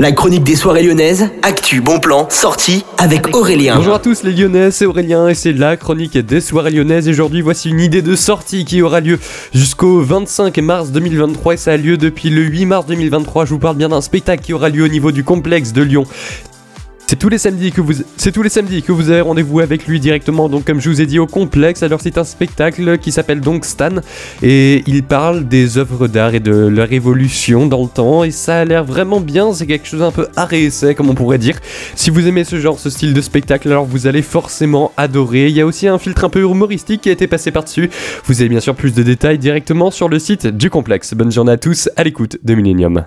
La chronique des soirées lyonnaises, actu, bon plan, sortie avec Aurélien. Bonjour à tous les Lyonnais, c'est Aurélien et c'est la chronique des soirées lyonnaises. Aujourd'hui, voici une idée de sortie qui aura lieu jusqu'au 25 mars 2023 et ça a lieu depuis le 8 mars 2023. Je vous parle bien d'un spectacle qui aura lieu au niveau du complexe de Lyon. C'est tous les samedis que vous, c'est tous les samedis que vous avez rendez-vous avec lui directement. Donc, comme je vous ai dit, au complexe. Alors, c'est un spectacle qui s'appelle donc Stan et il parle des œuvres d'art et de leur évolution dans le temps. Et ça a l'air vraiment bien. C'est quelque chose un peu art et essai, comme on pourrait dire. Si vous aimez ce genre, ce style de spectacle, alors vous allez forcément adorer. Il y a aussi un filtre un peu humoristique qui a été passé par-dessus. Vous avez bien sûr plus de détails directement sur le site du complexe. Bonne journée à tous à l'écoute de Millennium.